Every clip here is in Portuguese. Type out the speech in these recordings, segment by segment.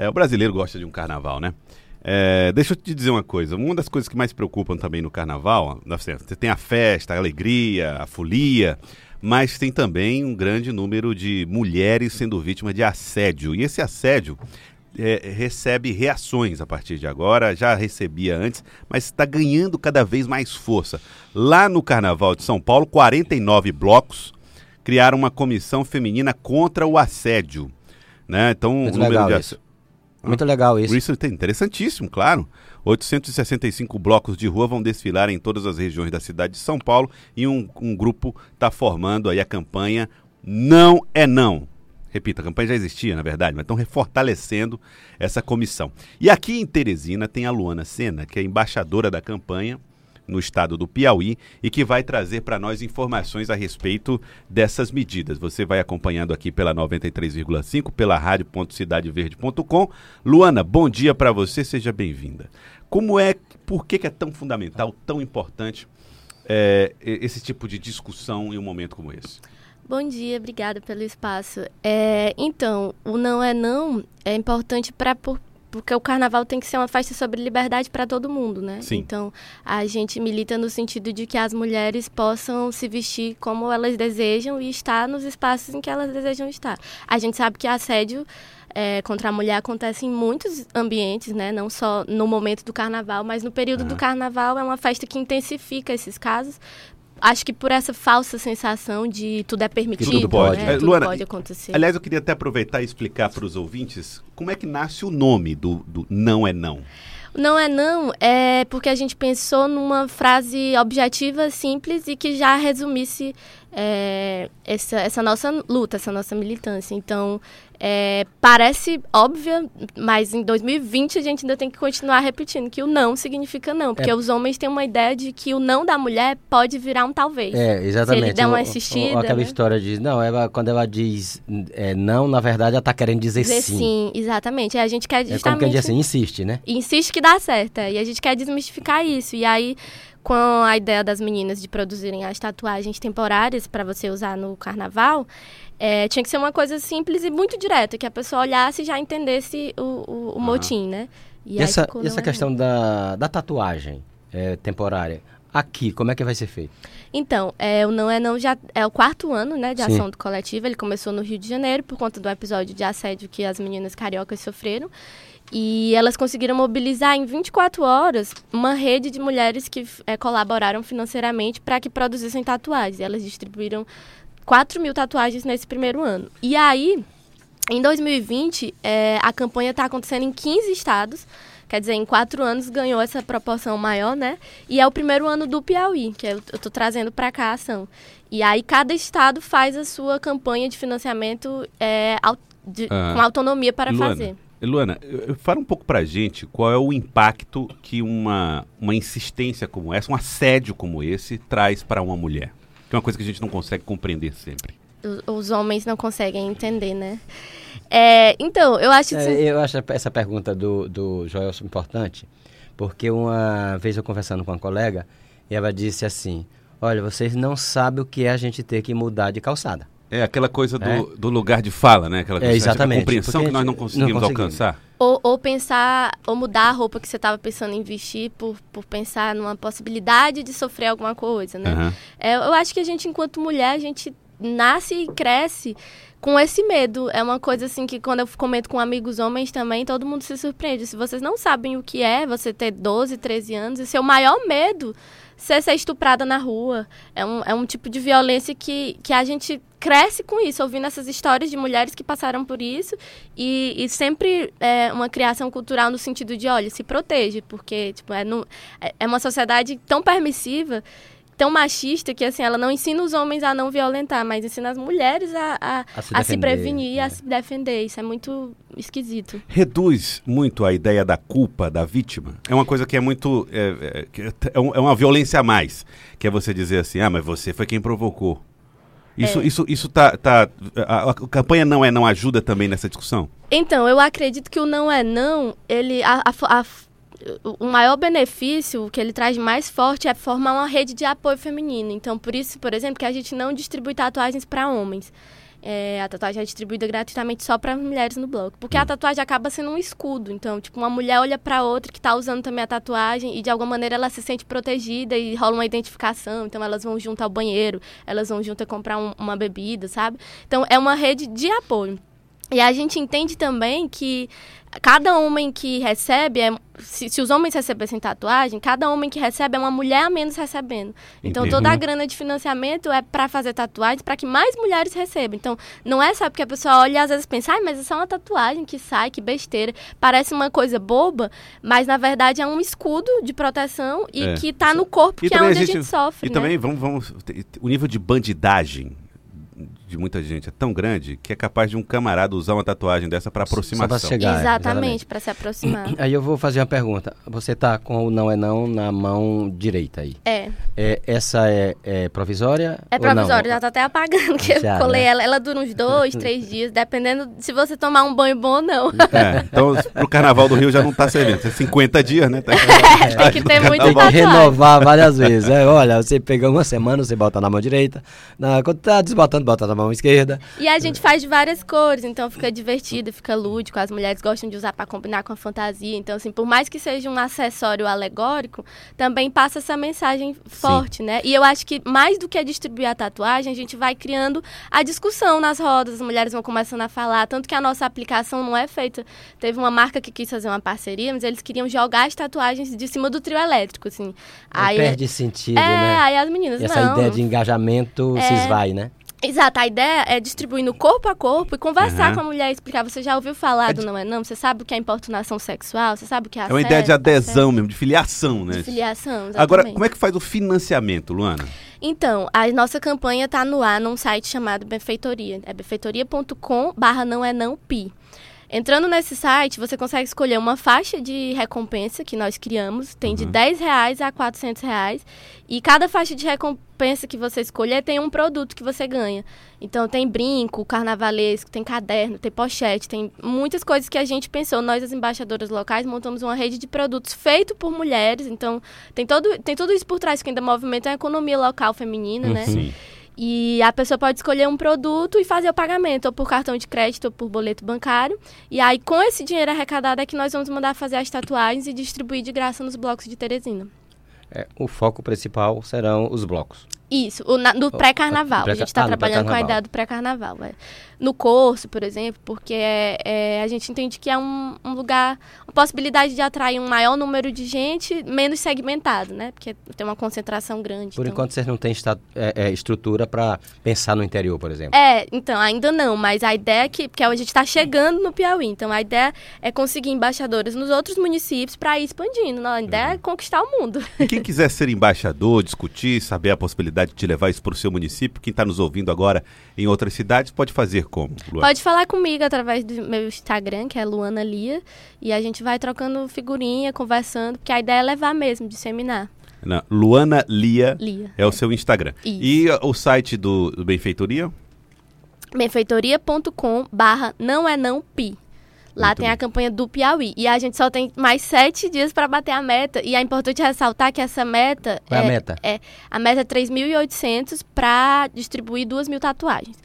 É, o brasileiro gosta de um carnaval, né? É, deixa eu te dizer uma coisa. Uma das coisas que mais preocupam também no carnaval, você tem a festa, a alegria, a folia, mas tem também um grande número de mulheres sendo vítimas de assédio. E esse assédio é, recebe reações a partir de agora, já recebia antes, mas está ganhando cada vez mais força. Lá no Carnaval de São Paulo, 49 blocos criaram uma comissão feminina contra o assédio. Né? Então, Muito o número de isso. Muito legal isso. Isso é interessantíssimo, claro. 865 blocos de rua vão desfilar em todas as regiões da cidade de São Paulo e um, um grupo está formando aí a campanha Não é Não. Repita, a campanha já existia, na verdade, mas estão refortalecendo essa comissão. E aqui em Teresina tem a Luana Sena, que é embaixadora da campanha no estado do Piauí e que vai trazer para nós informações a respeito dessas medidas. Você vai acompanhando aqui pela 93,5, pela rádio.cidadeverde.com. Luana, bom dia para você, seja bem-vinda. Como é, por que, que, é tão fundamental, tão importante é, esse tipo de discussão em um momento como esse? Bom dia, obrigada pelo espaço. É, então, o não é não é importante para porque o carnaval tem que ser uma festa sobre liberdade para todo mundo, né? Sim. Então, a gente milita no sentido de que as mulheres possam se vestir como elas desejam e estar nos espaços em que elas desejam estar. A gente sabe que assédio é, contra a mulher acontece em muitos ambientes, né? Não só no momento do carnaval, mas no período uhum. do carnaval é uma festa que intensifica esses casos, acho que por essa falsa sensação de tudo é permitido, tudo pode. Né? É, tudo Luana, pode acontecer. Aliás, eu queria até aproveitar e explicar para os ouvintes como é que nasce o nome do, do Não é Não. Não é não, é porque a gente pensou numa frase objetiva, simples e que já resumisse é, essa, essa nossa luta, essa nossa militância. Então, é, parece óbvia, mas em 2020 a gente ainda tem que continuar repetindo que o não significa não, porque é. os homens têm uma ideia de que o não da mulher pode virar um talvez. É, exatamente. Se ele der uma assistida. aquela né? história de, não, ela, quando ela diz é, não, na verdade ela está querendo dizer, dizer sim. sim. exatamente. E a gente quer justamente... É como quem diz assim, insiste, né? Insiste que dá certo, é. e a gente quer desmistificar isso. E aí com a ideia das meninas de produzirem as tatuagens temporárias para você usar no carnaval, é, tinha que ser uma coisa simples e muito direta, que a pessoa olhasse e já entendesse o, o, o motim, né? E, e essa, essa questão da, da tatuagem é, temporária, aqui, como é que vai ser feito? Então, é, o Não É Não já é o quarto ano né, de ação do coletivo. Ele começou no Rio de Janeiro por conta do episódio de assédio que as meninas cariocas sofreram. E elas conseguiram mobilizar em 24 horas uma rede de mulheres que é, colaboraram financeiramente para que produzissem tatuagens. Elas distribuíram 4 mil tatuagens nesse primeiro ano. E aí, em 2020, é, a campanha está acontecendo em 15 estados. Quer dizer, em quatro anos ganhou essa proporção maior, né? E é o primeiro ano do Piauí, que eu estou trazendo para cá a ação. E aí cada estado faz a sua campanha de financiamento é, de, ah, com autonomia para Luana, fazer. Luana, fala um pouco pra gente qual é o impacto que uma, uma insistência como essa, um assédio como esse, traz para uma mulher. Que é uma coisa que a gente não consegue compreender sempre. Os, homens não conseguem entender, né? É, então, eu acho que... É, eu acho essa pergunta do, do Joelson importante, porque uma vez eu conversando com uma colega, ela disse assim, olha, vocês não sabem o que é a gente ter que mudar de calçada. É aquela coisa do, é. do lugar de fala, né? Aquela é, exatamente. compreensão que nós não conseguimos, não conseguimos. alcançar. Ou, ou, pensar, ou mudar a roupa que você estava pensando em vestir por, por pensar numa possibilidade de sofrer alguma coisa, né? Uhum. É, eu acho que a gente, enquanto mulher, a gente nasce e cresce com esse medo. É uma coisa assim que quando eu comento com amigos homens também, todo mundo se surpreende. Se vocês não sabem o que é você ter 12, 13 anos, e seu maior medo ser, ser estuprada na rua. É um, é um tipo de violência que, que a gente cresce com isso, ouvindo essas histórias de mulheres que passaram por isso e, e sempre é uma criação cultural no sentido de, olha, se proteja, porque tipo, é, no, é, é uma sociedade tão permissiva tão machista que assim ela não ensina os homens a não violentar, mas ensina as mulheres a, a, a, se, a se, prevenir, é. a se defender. Isso é muito esquisito. Reduz muito a ideia da culpa da vítima. É uma coisa que é muito é, é, é, é uma violência a mais, que é você dizer assim, ah, mas você foi quem provocou. Isso, é. isso, isso tá, tá a, a, campanha não é não ajuda também nessa discussão. Então eu acredito que o não é não ele a, a, a o maior benefício que ele traz mais forte é formar uma rede de apoio feminino. Então, por isso, por exemplo, que a gente não distribui tatuagens para homens. é, a tatuagem é distribuída gratuitamente só para mulheres no bloco. Porque a tatuagem acaba sendo um escudo. Então, tipo, uma mulher olha para outra que está usando também a tatuagem e de alguma maneira ela se sente protegida e rola uma identificação. Então, elas vão junto ao banheiro, elas vão junto a comprar um, uma bebida, sabe? Então, é uma rede de apoio. E a gente entende também que cada homem que recebe, é, se, se, os homens recebessem tatuagem, cada homem que recebe é uma mulher a menos recebendo. Então Entendi. toda a grana de financiamento é para fazer tatuagens para que mais mulheres recebam. Então não é só porque a pessoa olha e às vezes pensa, ah, mas é só uma tatuagem que sai, que besteira. Parece uma coisa boba, mas na verdade é um escudo de proteção e é. que está no corpo, e que é onde a gente, a gente sofre. E né? também, vamos, vamos. O nível de bandidagem de muita gente é tão grande que é capaz de um camarada usar uma tatuagem dessa para aproximação. Só pra chegar, exatamente, para se aproximar. Aí eu vou fazer uma pergunta. Você tá com o não é não na mão direita aí? É. é essa é, é provisória? É provisória, já tá até apagando, que já, eu colei né? ela. Ela dura uns dois, três dias, dependendo se você tomar um banho bom ou não. É, então pro carnaval do Rio já não tá servindo. É 50 dias, né? Tá é, tem que ter muito Tem que renovar várias vezes. É, olha, você pega uma semana, você bota na mão direita. Na, quando tá desbotando, bota na mão esquerda. E a gente faz de várias cores, então fica divertido, fica lúdico. As mulheres gostam de usar para combinar com a fantasia. Então, assim, por mais que seja um acessório alegórico, também passa essa mensagem forte, Sim. né? E eu acho que mais do que distribuir a tatuagem, a gente vai criando a discussão nas rodas, as mulheres vão começando a falar. Tanto que a nossa aplicação não é feita. Teve uma marca que quis fazer uma parceria, mas eles queriam jogar as tatuagens de cima do trio elétrico, assim. Aí, perde sentido, é, né? aí as meninas, e essa não. ideia de engajamento é, se esvai, né? Exato, a ideia é distribuir no corpo a corpo e conversar uhum. com a mulher, explicar. Você já ouviu falar é do não é não? Você sabe o que é importunação sexual? Você sabe o que é É uma ideia de adesão mesmo, de filiação, né? De filiação, exatamente. Agora, como é que faz o financiamento, Luana? Então, a nossa campanha está no ar num site chamado Benfeitoria. É benfeitoria.com barra não é não pi. Entrando nesse site, você consegue escolher uma faixa de recompensa que nós criamos, tem uhum. de 10 reais a 400 reais, e cada faixa de recompensa que você escolher tem um produto que você ganha. Então tem brinco, carnavalesco, tem caderno, tem pochete, tem muitas coisas que a gente pensou. Nós, as embaixadoras locais, montamos uma rede de produtos feito por mulheres, então tem, todo, tem tudo isso por trás que ainda movimenta a economia local feminina, né? Sim. E a pessoa pode escolher um produto e fazer o pagamento, ou por cartão de crédito ou por boleto bancário. E aí, com esse dinheiro arrecadado, é que nós vamos mandar fazer as tatuagens e distribuir de graça nos blocos de Teresina. É, o foco principal serão os blocos. Isso, o, na, no pré-carnaval. Pré a gente está ah, trabalhando com a ideia do pré-carnaval. É. No curso, por exemplo, porque é, é, a gente entende que é um, um, lugar, uma possibilidade de atrair um maior número de gente, menos segmentado, né? Porque tem uma concentração grande. Por então... enquanto, vocês não têm é, é, estrutura para pensar no interior, por exemplo? É, então, ainda não, mas a ideia é que, porque a gente está chegando no Piauí, então a ideia é conseguir embaixadores nos outros municípios para ir expandindo. Não? A ideia é uhum. conquistar o mundo. E quem quiser ser embaixador, discutir, saber a possibilidade de levar isso para o seu município, quem está nos ouvindo agora em outras cidades, pode fazer como? Luana? Pode falar comigo através do meu Instagram, que é Luana Lia, e a gente vai trocando figurinha, conversando, porque a ideia é levar mesmo, disseminar. Não, Luana Lia, Lia é, é, o seu Instagram. Isso. E o site do, do Benfeitoria? benfeitoria.com barra não é não pi. Lá Muito tem bem. a campanha do Piauí. E a gente só tem mais sete dias para bater a meta. E é importante ressaltar que essa meta. Qual é, a meta? É, a meta é 3.800 para distribuir 2 mil tatuagens.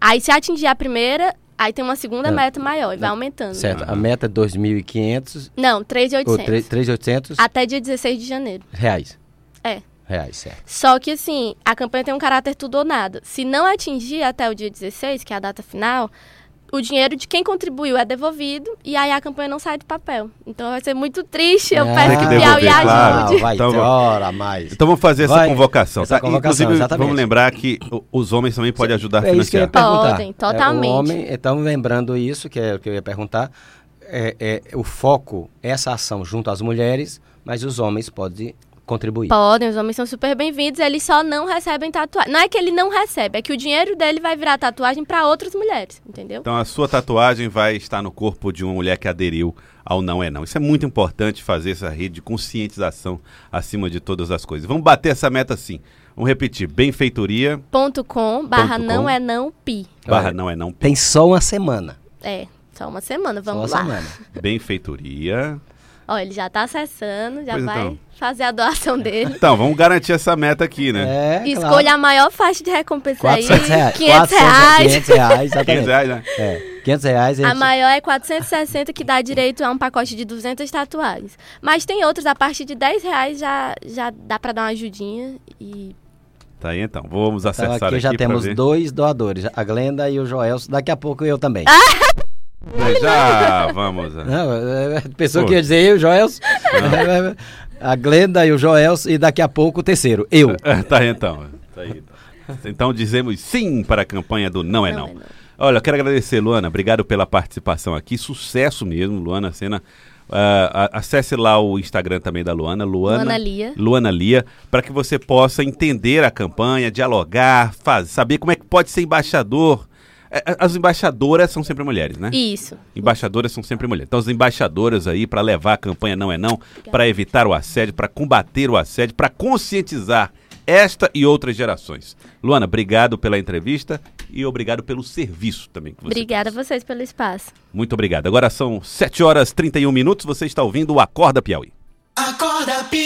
Aí, se atingir a primeira, aí tem uma segunda é. meta maior e vai aumentando. Certo. A meta é 2.500. Não, 3.800. 3.800. Até dia 16 de janeiro. Reais. É. Reais, certo. Só que, assim, a campanha tem um caráter tudo ou nada. Se não atingir até o dia 16, que é a data final, o dinheiro de quem contribuiu é devolvido e aí a campanha não sai do papel. Então vai ser muito triste. Eu é, peço que o Piauí ajude. Vai então, hora mais. Então vamos fazer vai, essa convocação. Essa tá? convocação Inclusive, exatamente. vamos lembrar que os homens também podem ajudar a financiar. É isso que eu ia perguntar. Podem, totalmente. É, o homem, então lembrando isso, que é o que eu ia perguntar, é, é, o foco, essa ação junto às mulheres, mas os homens podem contribuir. Podem, os homens são super bem-vindos, eles só não recebem tatuagem. Não é que ele não recebe, é que o dinheiro dele vai virar tatuagem para outras mulheres, entendeu? Então a sua tatuagem vai estar no corpo de uma mulher que aderiu ao não é não. Isso é muito importante fazer essa rede de conscientização acima de todas as coisas. Vamos bater essa meta sim. Vamos repetir, benfeitoria.com barra não é não pi. Barra não é não pi. Tem só uma semana. É, só uma semana, vamos só uma lá. Semana. Benfeitoria Ó, ele já tá acessando, já pois vai então. fazer a doação dele. Então, vamos garantir essa meta aqui, né? É, Escolha claro. a maior faixa de recompensa 400 aí. Reais. 500 reais. 500 reais, exatamente. 500 reais, né? É. 500 reais. A, a maior é 460, que dá direito a um pacote de 200 tatuagens. Mas tem outros, a partir de 10 reais já, já dá para dar uma ajudinha e Tá aí então, vamos então, acessar então, aqui. já temos dois doadores, a Glenda e o Joel. Daqui a pouco eu também. já vamos. Não, é, é, pessoa que ia dizer eu, Joel. a Glenda e o Joel e daqui a pouco o terceiro, eu. tá aí então. Tá aí, então. então dizemos sim para a campanha do Não é Não. não. É não. Olha, eu quero agradecer, Luana. Obrigado pela participação aqui. Sucesso mesmo, Luana Cena. Uh, acesse lá o Instagram também da Luana, Luana, Luana Lia, Luana Lia para que você possa entender a campanha, dialogar, faz, saber como é que pode ser embaixador. É, é, as embaixadoras são sempre mulheres, né? Isso. Embaixadoras são sempre mulheres. Então, as embaixadoras aí para levar a campanha Não é Não, para evitar o assédio, para combater o assédio, para conscientizar esta e outras gerações. Luana, obrigado pela entrevista e obrigado pelo serviço também. Que você Obrigada fez. a vocês pelo espaço. Muito obrigado. Agora são 7 horas e 31 minutos. Você está ouvindo o Acorda Piauí. Acorda Piauí.